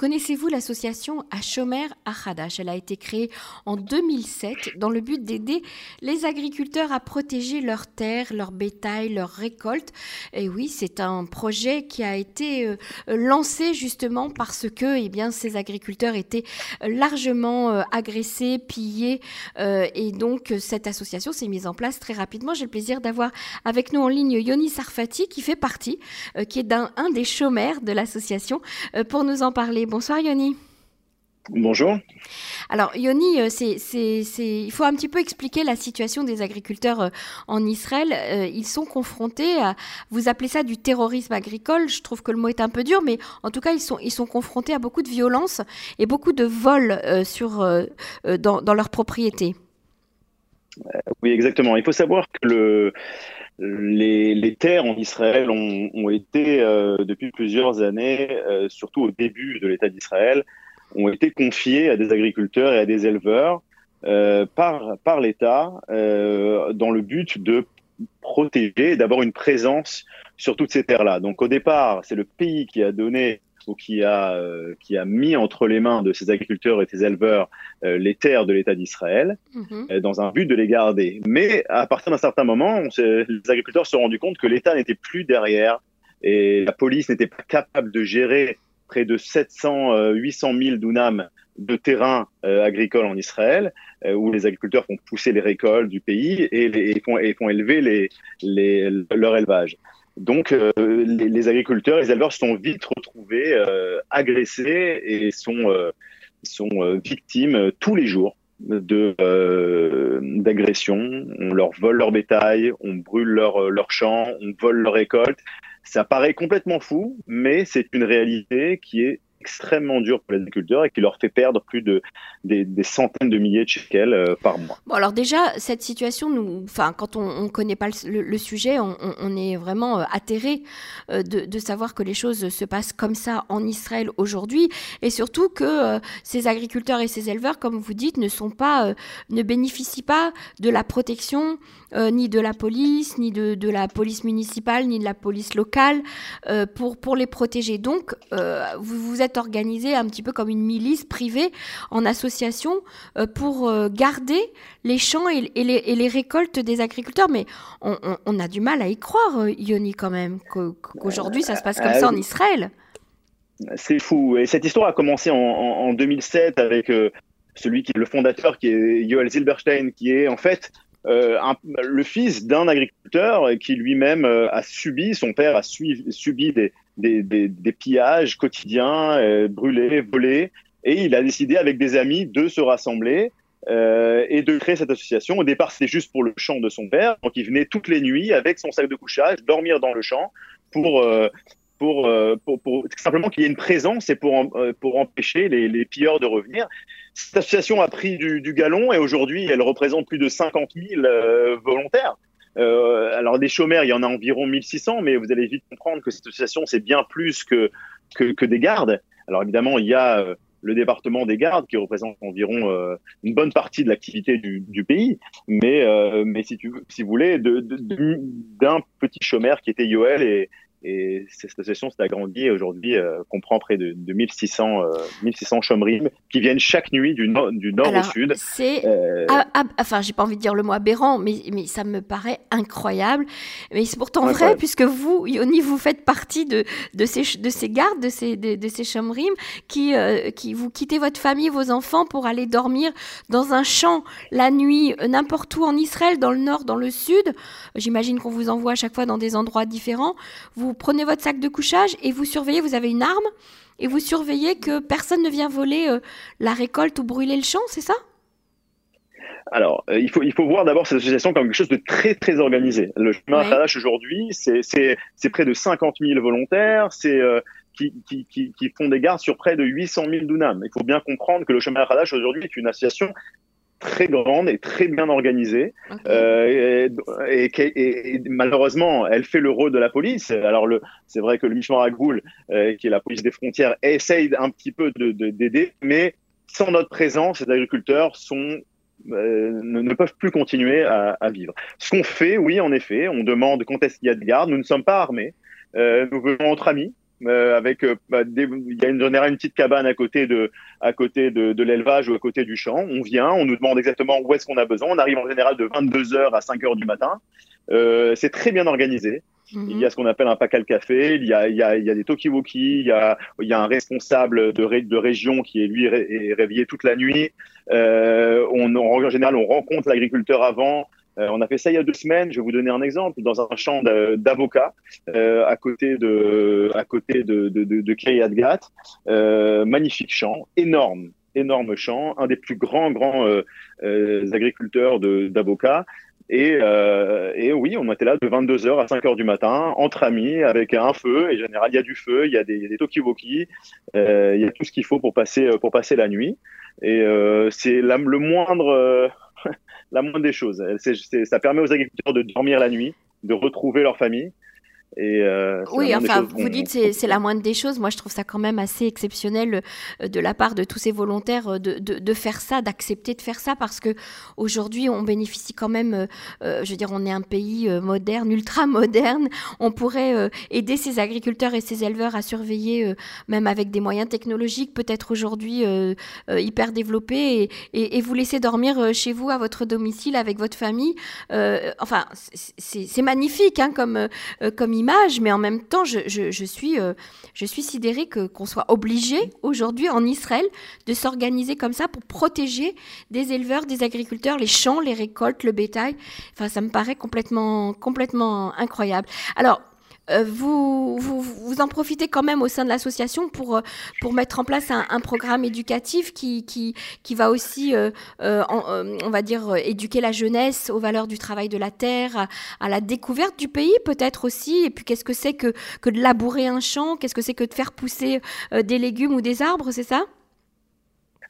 Connaissez-vous l'association Ashomer Achadash? Elle a été créée en 2007 dans le but d'aider les agriculteurs à protéger leurs terres, leur bétail, leurs récoltes. Et oui, c'est un projet qui a été euh, lancé justement parce que eh bien, ces agriculteurs étaient largement euh, agressés, pillés. Euh, et donc, cette association s'est mise en place très rapidement. J'ai le plaisir d'avoir avec nous en ligne Yoni Sarfati qui fait partie, qui est un des chômeurs de l'association, pour nous en parler. Bonsoir Yoni. Bonjour. Alors Yoni, euh, il faut un petit peu expliquer la situation des agriculteurs euh, en Israël. Euh, ils sont confrontés à, vous appelez ça du terrorisme agricole, je trouve que le mot est un peu dur, mais en tout cas ils sont, ils sont confrontés à beaucoup de violence et beaucoup de vols sur, dans, dans leurs propriétés. Oui, exactement. Il faut savoir que le, les, terres en Israël ont, été, euh, depuis plusieurs années, euh, surtout au début de l'État d'Israël, ont été confiées à des agriculteurs et à des éleveurs euh, par, par l'État dans le but de protéger, d'avoir une présence sur toutes ces terres-là. Donc au départ, c'est le pays qui a donné ou qui a, euh, qui a mis entre les mains de ces agriculteurs et ces éleveurs euh, les terres de l'État d'Israël mhm. euh, dans un but de les garder. Mais à partir d'un certain moment, les agriculteurs se sont rendus compte que l'État n'était plus derrière et la police n'était pas capable de gérer près de 700, 800 000 dunams de terrain agricole en Israël, où les agriculteurs font pousser les récoltes du pays et, les, font, et font, élever les, les, leur élevage. Donc, euh, les, agriculteurs, les éleveurs sont vite retrouvés euh, agressés et sont, euh, sont victimes tous les jours de d'agressions. On leur vole leur bétail, on brûle leur, leur champ, on vole leur récolte. Ça paraît complètement fou, mais c'est une réalité qui est extrêmement dur pour les agriculteurs et qui leur fait perdre plus de des, centaines de milliers de shekels euh, par mois. Bon, alors déjà, cette situation, nous, enfin, quand on ne connaît pas le, sujet, on, est vraiment euh, atterré euh, de, savoir que les choses se passent comme ça en Israël aujourd'hui et surtout que ces agriculteurs et ces éleveurs, comme vous dites, ne sont pas, ne bénéficient pas de la protection ni de la police, ni de, la police municipale, ni de la police locale pour, pour les protéger. Donc, vous êtes organisé un petit peu comme une milice privée en association euh, pour euh, garder les champs et, les, récoltes des agriculteurs. Mais on, a du mal à y croire, euh, Yoni, quand même, qu'aujourd'hui ça se passe comme ça en Israël. C'est fou. Et cette histoire a commencé en, 2007 avec celui qui est le fondateur, qui est Yoel Zilberstein, qui est en fait le fils d'un agriculteur qui lui-même a subi, son père a subi des, des, pillages quotidiens, euh, brûlés, volés. Et il a décidé avec des amis de se rassembler euh, et de créer cette association. Au départ, c'était juste pour le champ de son père. Donc, il venait toutes les nuits avec son sac de couchage, dormir dans le champ pour, euh, pour, pour, simplement qu'il y ait une présence et pour, pour empêcher les, les, pilleurs de revenir. Cette association a pris du, du galon et aujourd'hui, elle représente plus de 50 000 volontaires. Euh, alors des chômeurs, il y en a environ 1600, mais vous allez vite comprendre que cette association, c'est bien plus que, que, des gardes. Alors évidemment, il y a euh, le département des gardes qui représente environ euh, une bonne partie de l'activité du, du, pays, mais, mais si, tu, si vous voulez, d'un de, petit chômeur qui était Yoel et, et cette association s'est agrandie et aujourd'hui euh, comprend près de, de 1600, euh, 1600 chômeries qui viennent chaque nuit du nord, du nord au sud. C'est, euh... enfin, j'ai pas envie de dire le mot aberrant, mais, mais ça me paraît incroyable. Mais c'est pourtant vrai, puisque vous, Yoni, vous faites partie de, de, ces, de ces gardes, de ces, de, de ces chômeries qui, euh, qui vous quittez votre famille, vos enfants pour aller dormir dans un champ la nuit, euh, n'importe où en Israël, dans le nord, dans le sud. J'imagine qu'on vous envoie à chaque fois dans des endroits différents. Vous vous prenez votre sac de couchage et vous surveillez, vous avez une arme, et vous surveillez que personne ne vient voler euh, la récolte ou brûler le champ, c'est ça? Alors, euh, il, faut, il faut voir d'abord cette association comme quelque chose de très, très organisé. Le chemin oui. aujourd'hui, c'est près de 50 000 volontaires, c'est euh, qui, qui, qui, qui, font des gardes sur près de 800 000 dunams. Il faut bien comprendre que le chemin Hadash aujourd'hui est une association très grande et très bien organisée. Euh, et, et, malheureusement, elle fait le rôle de la police. Alors, le, c'est vrai que le Mishmar Agboul, euh, qui est la police des frontières, essaye un petit peu de, d'aider, mais sans notre présence, ces agriculteurs sont euh, ne, peuvent plus continuer à, à, vivre. Ce qu'on fait, oui, en effet, on demande quand est-ce qu'il y a de garde. Nous ne sommes pas armés. Nous venons entre amis. Avec bah, il y a une, une petite cabane à côté de à côté de, de l'élevage ou à côté du champ. On vient, on nous demande exactement où est-ce qu'on a besoin. On arrive en général de 22 h à 5 h du matin. c'est très bien organisé. Il y a ce qu'on appelle un pacal café, il y a, il y a, il y a des talkie-walkie, il y a, il y a un responsable de, de région qui est lui est réveillé toute la nuit. Euh, on, en général, on rencontre l'agriculteur avant. Euh, on a fait ça il y a deux semaines. Je vais vous donner un exemple dans un champ d'avocats euh, à côté de à côté de de, de, de Euh, magnifique champ, énorme, énorme champ, un des plus grands grands euh, euh, agriculteurs d'avocats. Et, euh, et, oui, on était là de 22h à 5h du matin, entre amis, avec un feu. Et en général, il y a du feu, il y a des, des talkie euh, il y a tout ce qu'il faut pour passer, euh, pour passer la nuit. Et euh, c'est le moindre, la moindre des choses. ça permet aux agriculteurs de dormir la nuit, de retrouver leur famille. Et euh, oui, enfin, vous dites c'est, c'est la moindre des choses. Moi, je trouve ça quand même assez exceptionnel euh, de la part de tous ces volontaires euh, de, de, de faire ça, d'accepter de faire ça, parce que aujourd'hui, on bénéficie quand même. Euh, je veux dire, on est un pays moderne, ultra moderne. On pourrait aider ces agriculteurs et ces éleveurs à surveiller, même avec des moyens technologiques, peut-être aujourd'hui hyper développés, et, et, et, vous laisser dormir chez vous, à votre domicile, avec votre famille. enfin, c'est, c'est magnifique, hein, comme comme mais en même temps, je, je, suis, euh, je suis sidérée que, qu'on soit obligé aujourd'hui en Israël de s'organiser comme ça pour protéger des éleveurs, des agriculteurs, les champs, les récoltes, le bétail. Enfin, ça me paraît complètement, complètement incroyable. Alors, euh, vous, vous, en profitez quand même au sein de l'association pour, euh, pour mettre en place un, programme éducatif qui, qui, qui va aussi, euh, on va dire, éduquer la jeunesse aux valeurs du travail de la terre, à, la découverte du pays peut-être aussi, et puis qu'est-ce que c'est que, que de labourer un champ, qu'est-ce que c'est que de faire pousser des légumes ou des arbres, c'est ça?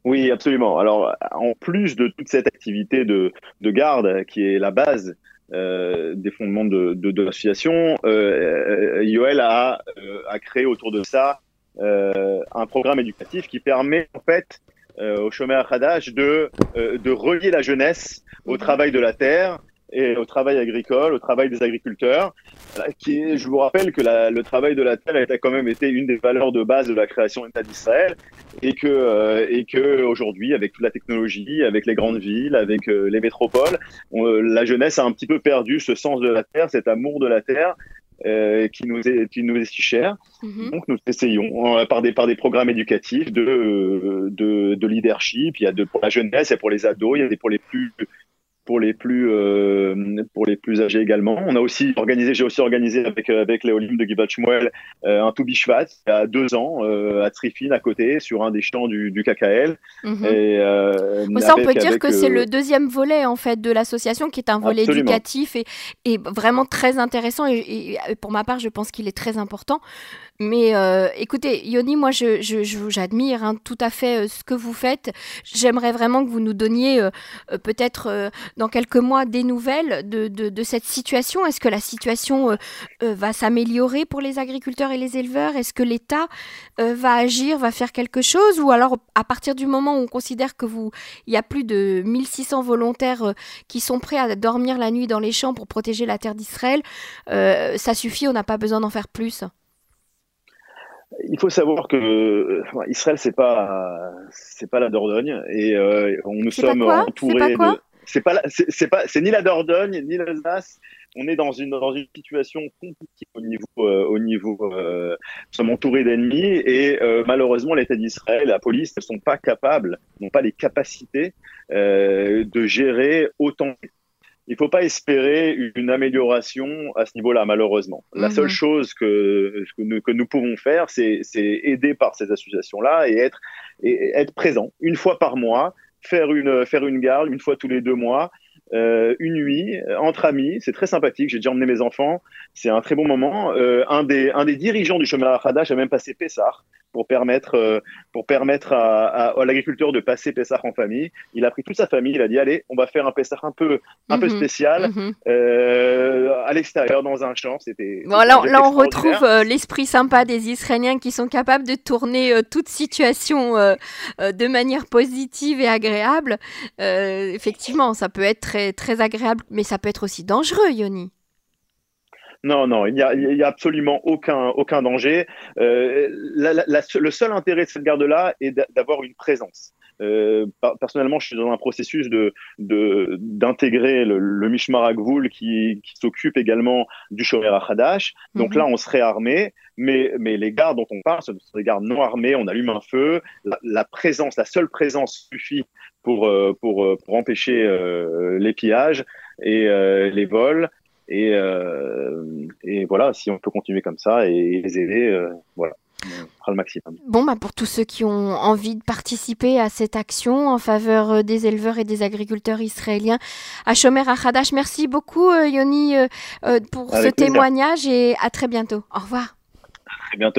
Oui, absolument. Alors, en plus de toute cette activité de, de garde qui est la base euh, des fondements de, de, de l'association, euh, Yoel a, euh, a créé autour de ça euh, un programme éducatif qui permet en fait euh, au chômeur Hadash de, de relier la jeunesse au travail de la terre et au travail agricole, au travail des agriculteurs. Qui je vous rappelle que la, le travail de la terre a quand même été une des valeurs de base de la création de l'État d'Israël et que euh, et que aujourd'hui, avec toute la technologie, avec les grandes villes, avec euh, les métropoles, la jeunesse a un petit peu perdu ce sens de la terre, cet amour de la terre. Euh, qui nous est qui nous est si cher. Mm-hmm. Donc nous essayons euh, par des par des programmes éducatifs de de, de leadership. Il y a de pour la jeunesse, et pour les ados, il y a des pour les plus pour les plus euh, pour les plus âgés également. On a aussi organisé, j'ai aussi organisé avec avec les Olympiques de Givat Shmuel euh, un Toubi Shvat il y a deux ans euh, à Trifine à côté sur un des champs du, du KKL. Mhm. Et, ça, on peut dire que c'est le deuxième volet en fait de l'association qui est un volet éducatif et, et, vraiment très intéressant et, et, pour ma part je pense qu'il est très important. Mais euh, écoutez, Yoni, moi, je, j'admire hein, tout à fait euh, ce que vous faites. J'aimerais vraiment que vous nous donniez euh, peut-être dans quelques mois des nouvelles de, de, cette situation? Est-ce que la situation va s'améliorer pour les agriculteurs et les éleveurs? Est-ce que l'État va agir, va faire quelque chose? Ou alors, à partir du moment où on considère que vous, il y a plus de 1600 volontaires qui sont prêts à dormir la nuit dans les champs pour protéger la terre d'Israël, ça suffit, on n'a pas besoin d'en faire plus? Il faut savoir que euh, Israël c'est pas c'est pas la Dordogne. Et euh, on nous sommes entourés de c'est pas c'est pas c'est ni la Dordogne ni l'Alsace on est dans une dans une situation compliquée au niveau euh, au niveau nous sommes entourés d'ennemis et malheureusement l'État d'Israël la police ne sont pas capables n'ont pas les capacités de gérer autant il faut pas espérer une amélioration à ce niveau-là, malheureusement. La seule mhm. chose que, que, nous, que nous pouvons faire, c'est aider par ces associations-là et être, et être présent une fois par mois, faire une, faire une garde une fois tous les deux mois, euh, une nuit entre amis. C'est très sympathique. J'ai déjà emmené mes enfants. C'est un très bon moment. Euh, un, des, un des dirigeants du chemin Hadash a même passé Pessar pour permettre, euh, pour permettre à, à, l'agriculteur de passer Pessah en famille. Il a pris toute sa famille, il a dit allez, on va faire un Pessah un peu, un peu mhm. spécial mhm. euh, à l'extérieur dans un champ. C'était. Bon, là, là on retrouve euh, l'esprit sympa des Israéliens qui sont capables de tourner euh, toute situation euh, de manière positive et agréable. effectivement, ça peut être très, très agréable, mais ça peut être aussi dangereux, Yoni. Non, non, il n'y a, y a, absolument aucun, aucun danger. Euh, le seul intérêt de cette garde-là est d'avoir une présence. Euh, personnellement, je suis dans un processus de d'intégrer le, le Mishmar qui, qui s'occupe également du Shomer Hadash. Donc mhm. là, on serait armé, mais, mais les gardes dont on parle, ce sont des gardes non armés. On allume un feu. La, présence, la seule présence suffit pour, euh, pour, euh, pour empêcher les pillages et les vols. Et, et voilà, si on peut continuer comme ça et les aider, voilà le maximum. Bon, bah pour tous ceux qui ont envie de participer à cette action en faveur euh, des éleveurs et des agriculteurs israéliens à Shomer Hadash, merci beaucoup euh, Yoni euh, pour ce témoignage et à très bientôt. Au revoir. À très bientôt.